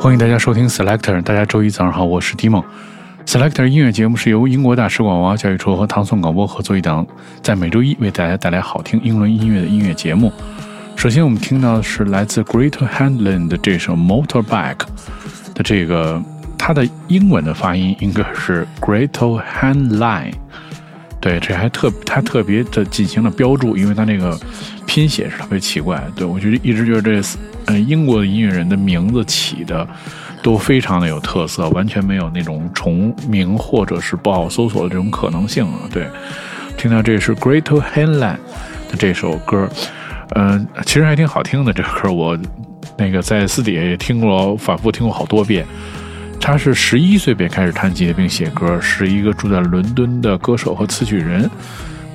欢迎大家收听 Selector，大家周一早上好，我是 d 梦。Selector 音乐节目是由英国大使馆文化教育处和唐宋广播合作一档，在每周一为大家带来好听英伦音乐的音乐节目。首先我们听到的是来自 Great Handland 的这首 Motorbike 的这个，它的英文的发音应该是 Great Handline。对，这还特它特别的进行了标注，因为它那个拼写是特别奇怪。对我觉得一直觉得这。嗯，英国的音乐人的名字起的都非常的有特色，完全没有那种重名或者是不好搜索的这种可能性啊。对，听到这是 Great Handland 的这首歌，嗯，其实还挺好听的。这歌我那个在私底下也听过，反复听过好多遍。他是十一岁便开始弹吉他并写歌，是一个住在伦敦的歌手和词曲人。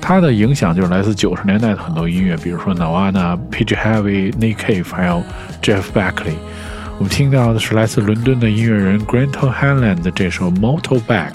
他的影响就是来自九十年代的很多音乐，比如说 Nirvana、Page Heavy、Nick Cave，还有 Jeff Buckley。我们听到的是来自伦敦的音乐人 Grant Hanland 的这首《Motorbike》。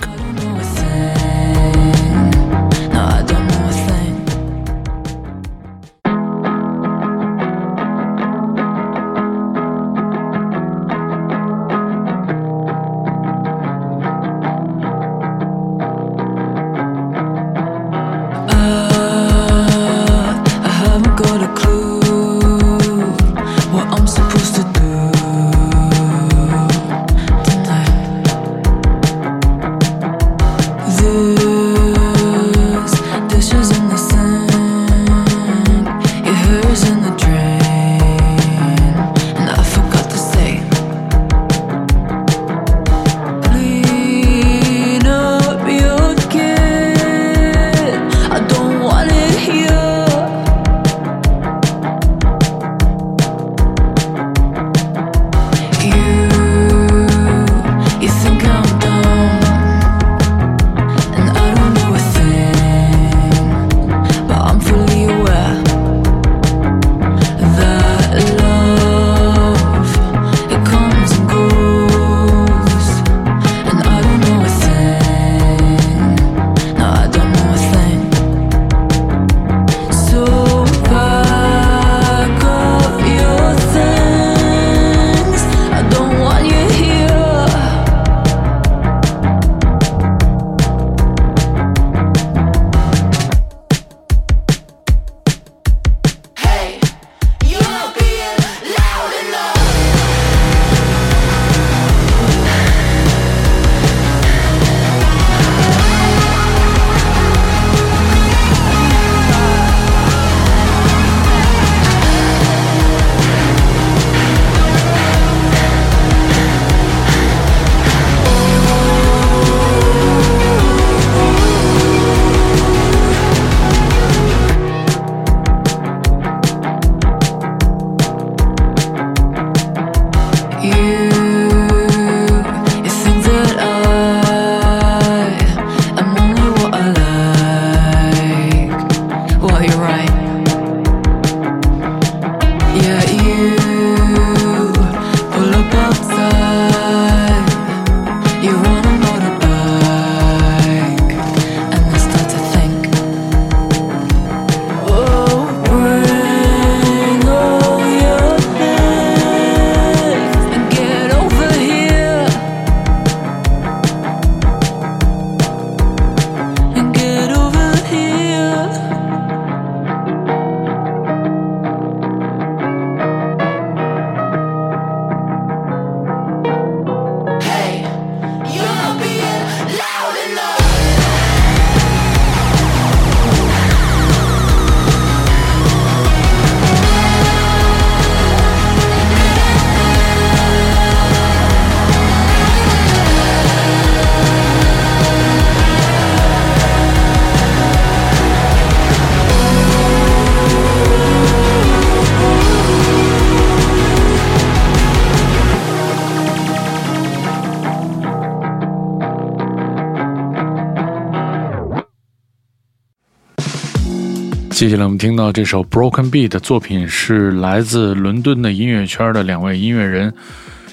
接下来我们听到这首 Broken Beat 的作品是来自伦敦的音乐圈的两位音乐人，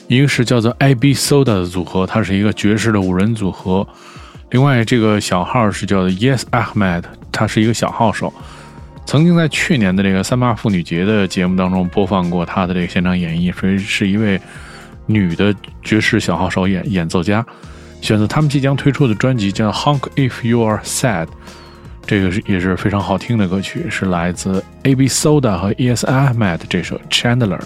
一个是叫做 AB Soda 的组合，它是一个爵士的五人组合；另外这个小号是叫做 Yes Ahmed，他是一个小号手，曾经在去年的这个三八妇女节的节目当中播放过他的这个现场演绎，所以是一位女的爵士小号手演演奏家，选择他们即将推出的专辑叫《Honk If You Are Sad》，这个是也是非常好听的歌曲，是来自 A.B. Soda 和 E.S. Ahmed 这首《Chandler》。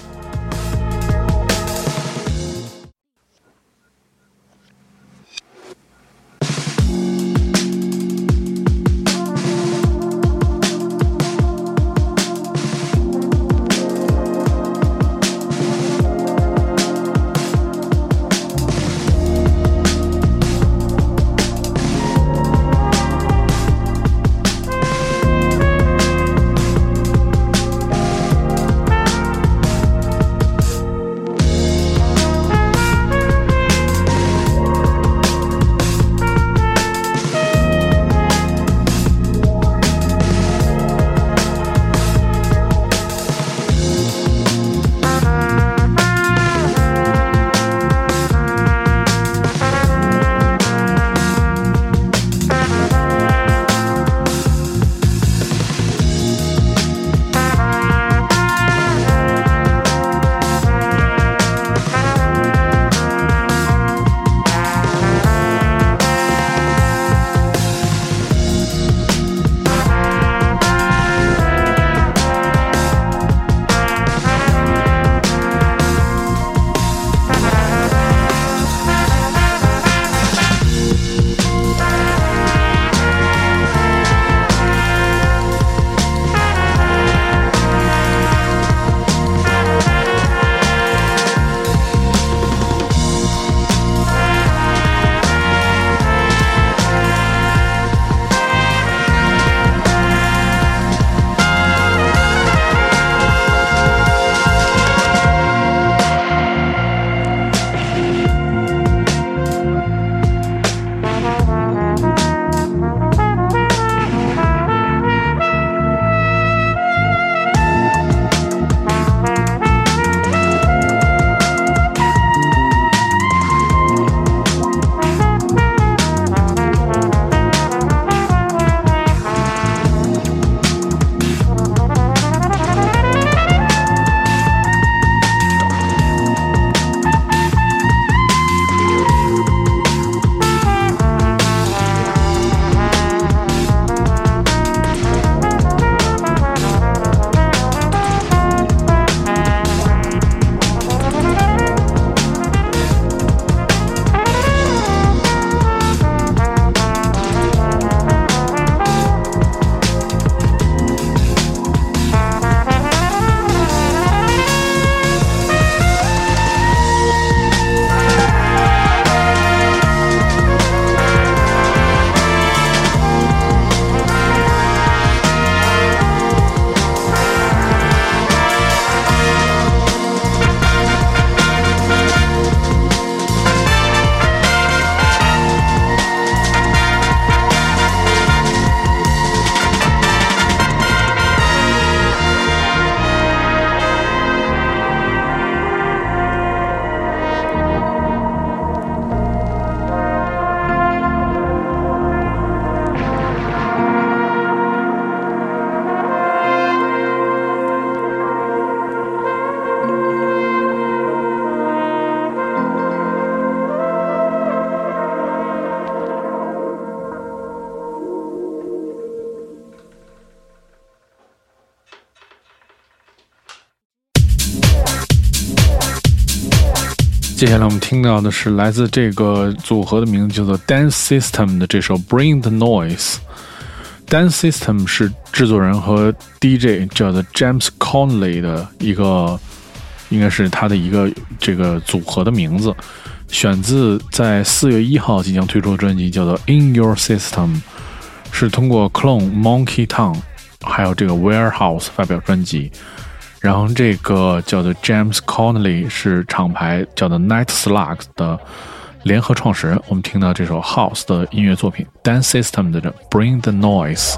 接下来我们听到的是来自这个组合的名字叫做 Dance System 的这首 Bring the Noise。Dance System 是制作人和 DJ 叫做 James Conley 的一个，应该是他的一个这个组合的名字，选自在四月一号即将推出的专辑叫做 In Your System，是通过 Clone Monkey Town 还有这个 Warehouse 发表专辑。然后这个叫做 James Connolly 是厂牌叫做 Night Slugs 的联合创始人。我们听到这首 House 的音乐作品 Dance System 的 Bring the Noise。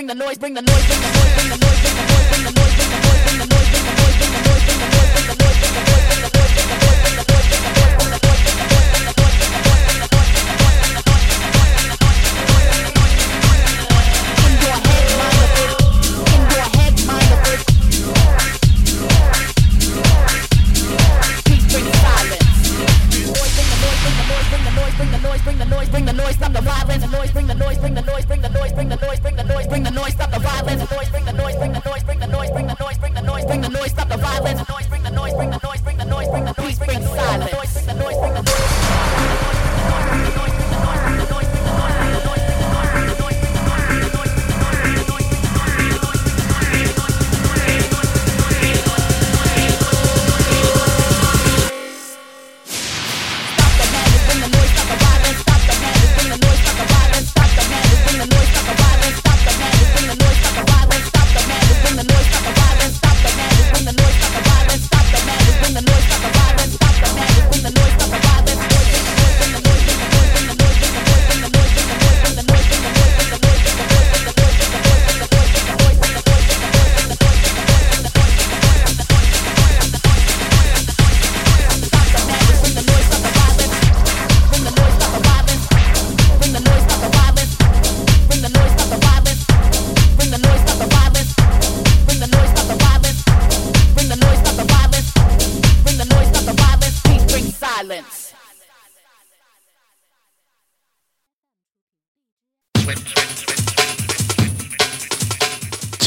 bring the noise, bring the noise, bring the noise, bring the noise, bring the noise, bring the noise, bring the noise, bring the noise.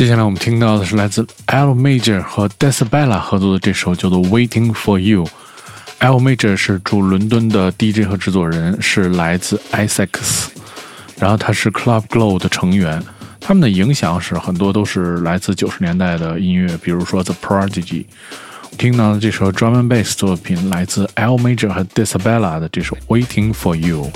接下来我们听到的是来自 L Major 和 Decibella 合作的这首叫做《Waiting for You》。L Major 是驻伦敦的 DJ 和制作人，是来自 Essex，然后他是 Club Glow 的成员。他们的影响是很多都是来自九十年代的音乐，比如说 The Prodigy。听到的这首 Drum and Bass 作品来自 L Major 和 Decibella 的这首《Waiting for You》。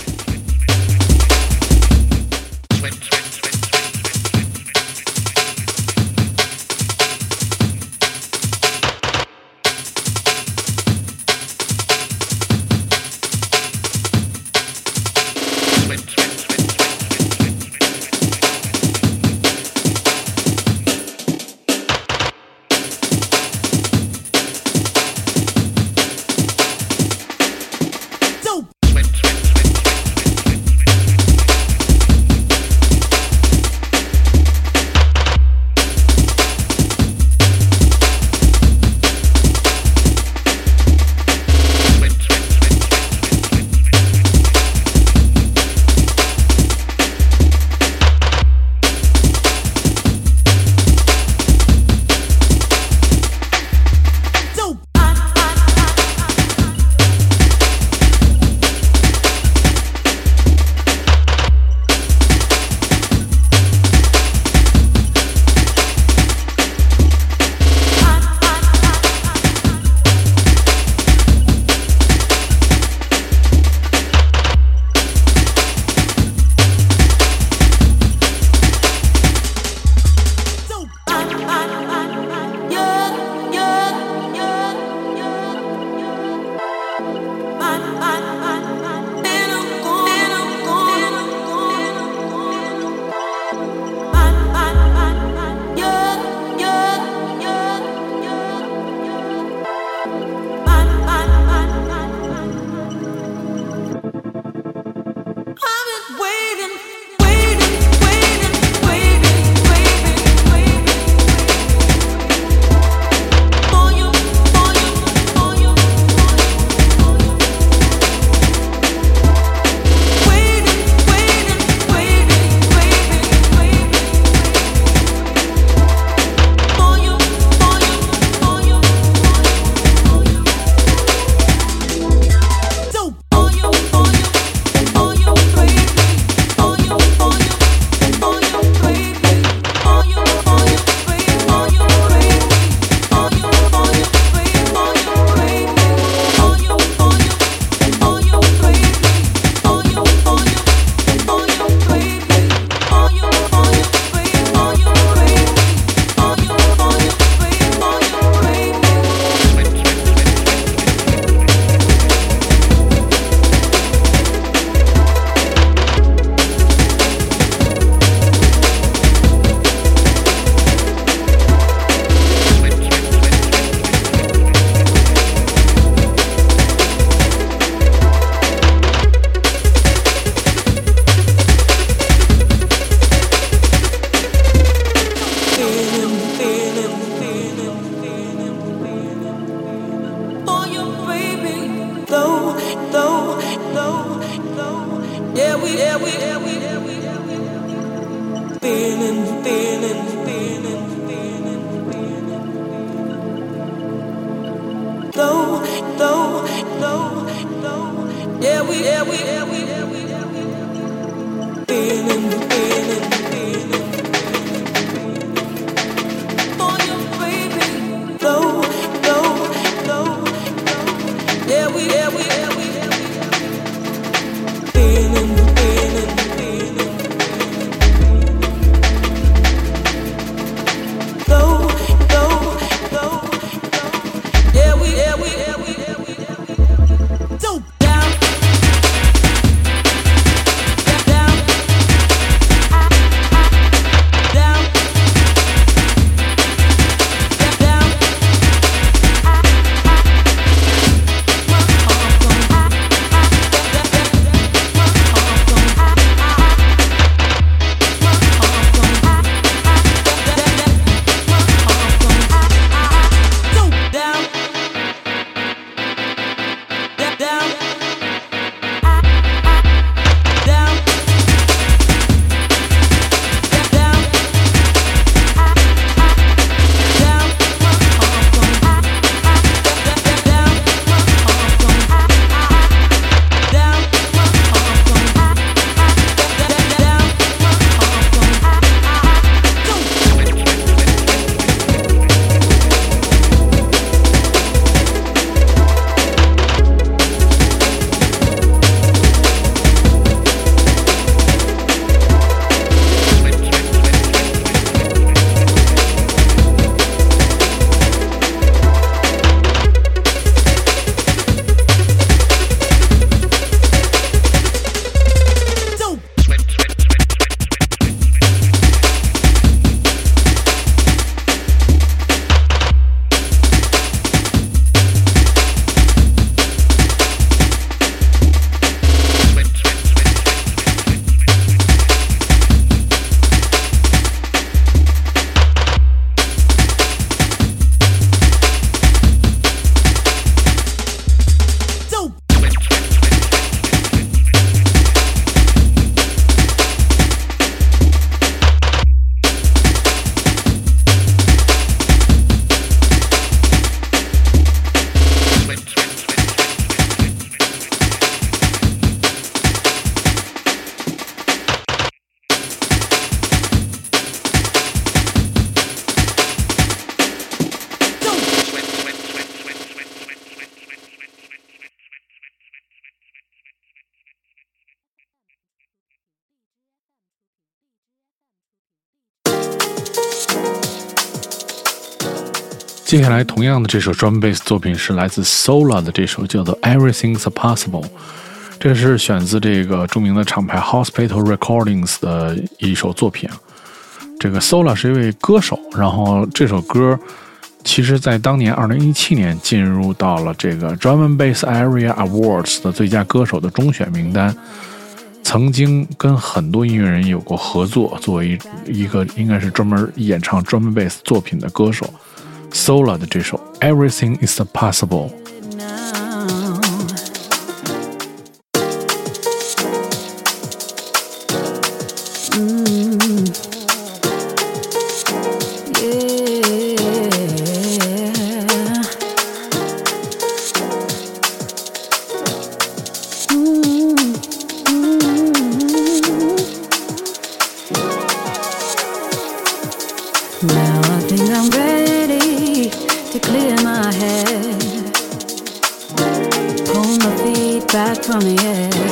接下来，同样的这首 drum bass 作品是来自 Sola 的这首叫做 Everything's Possible，这是选自这个著名的厂牌 Hospital Recordings 的一首作品。这个 Sola 是一位歌手，然后这首歌其实在当年2017年进入到了这个 Drum Bass Area Awards 的最佳歌手的中选名单。曾经跟很多音乐人有过合作，作为一个应该是专门演唱 drum bass 作品的歌手。Sola 的这首《Everything Is Possible》。 from the air.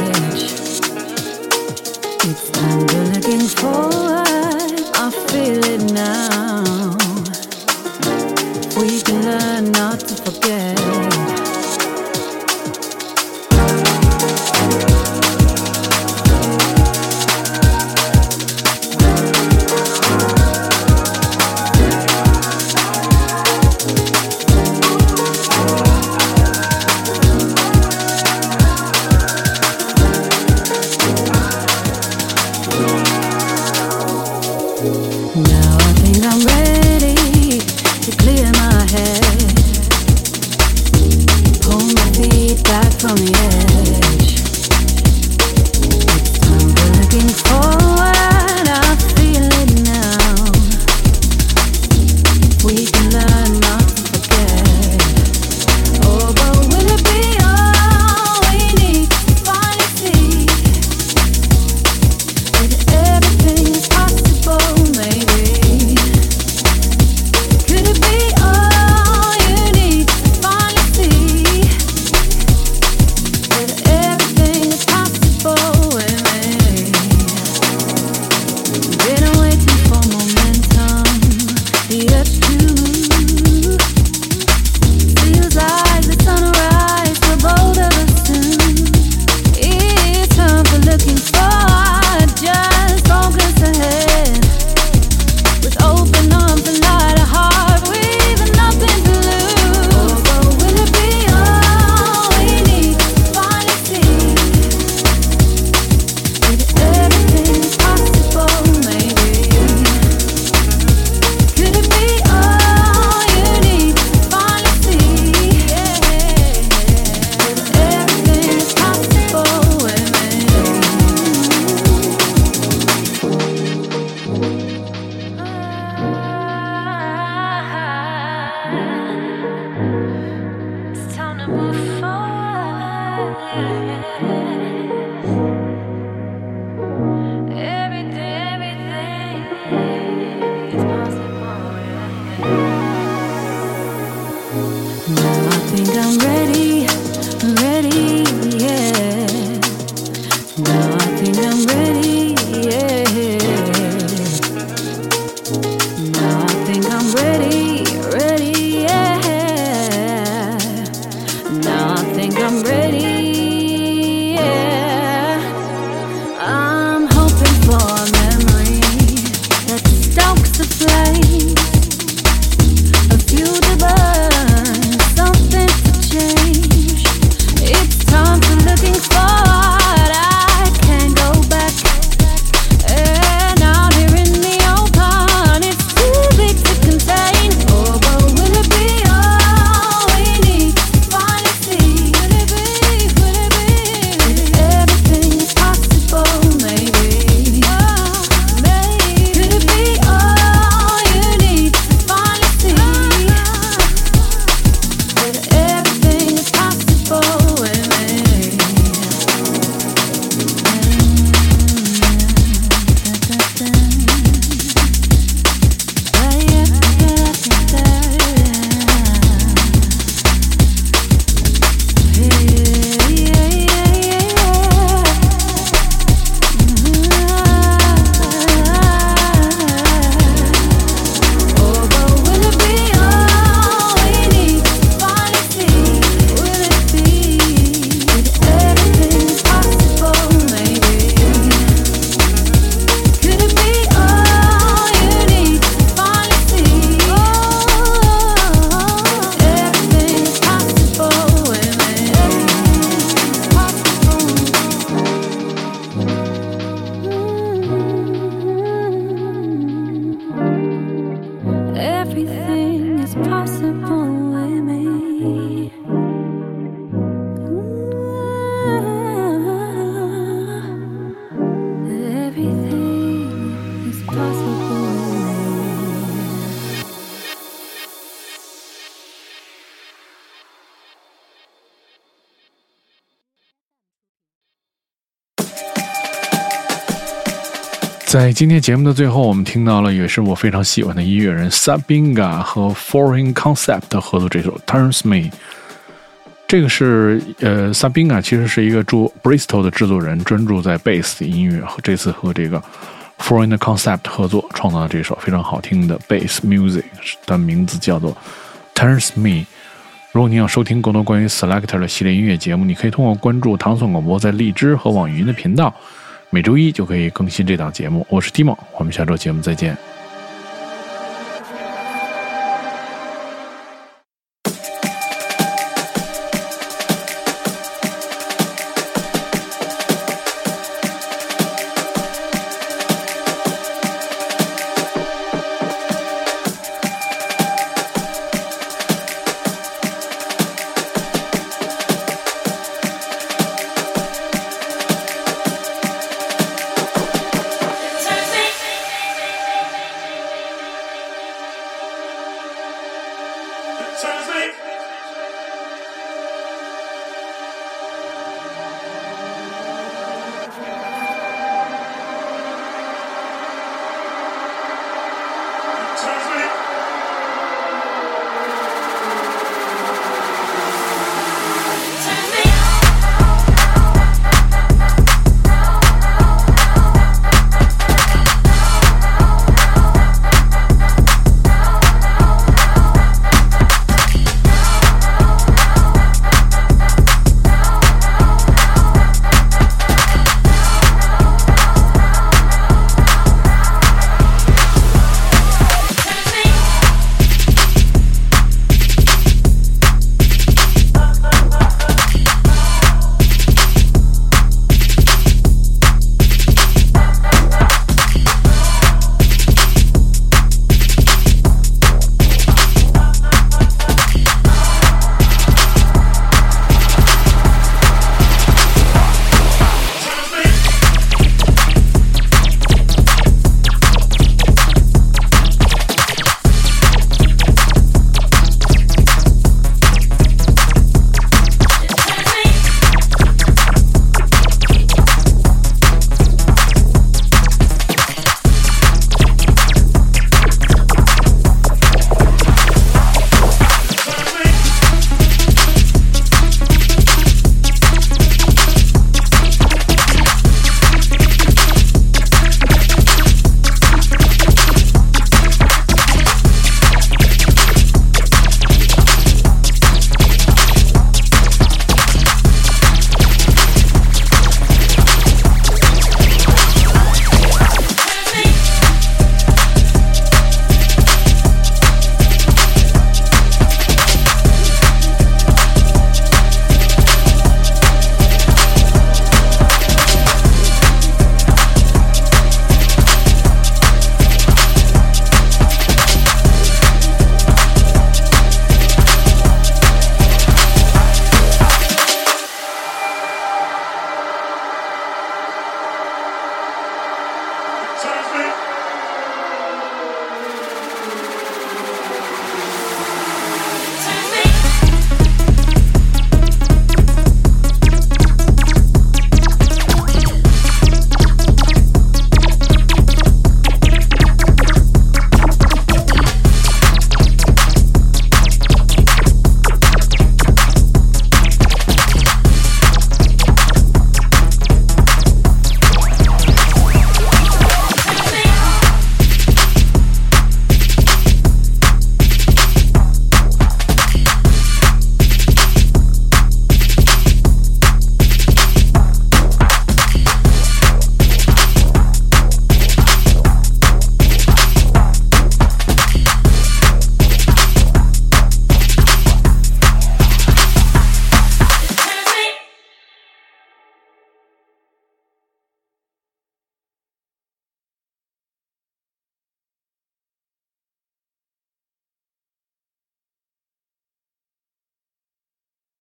在今天节目的最后，我们听到了也是我非常喜欢的音乐人 Sabinga 和 Foreign Concept 合作这首《Turns Me》。这个是呃，Sabinga 其实是一个住 Bristol 的制作人，专注在贝斯的音乐，和这次和这个 Foreign Concept 合作，创造了这首非常好听的 Bass Music，的名字叫做《Turns Me》。如果你想收听更多关于 Selector 的系列音乐节目，你可以通过关注唐宋广播在荔枝和网易云的频道，每周一就可以更新这档节目。我是 Timo，我们下周节目再见。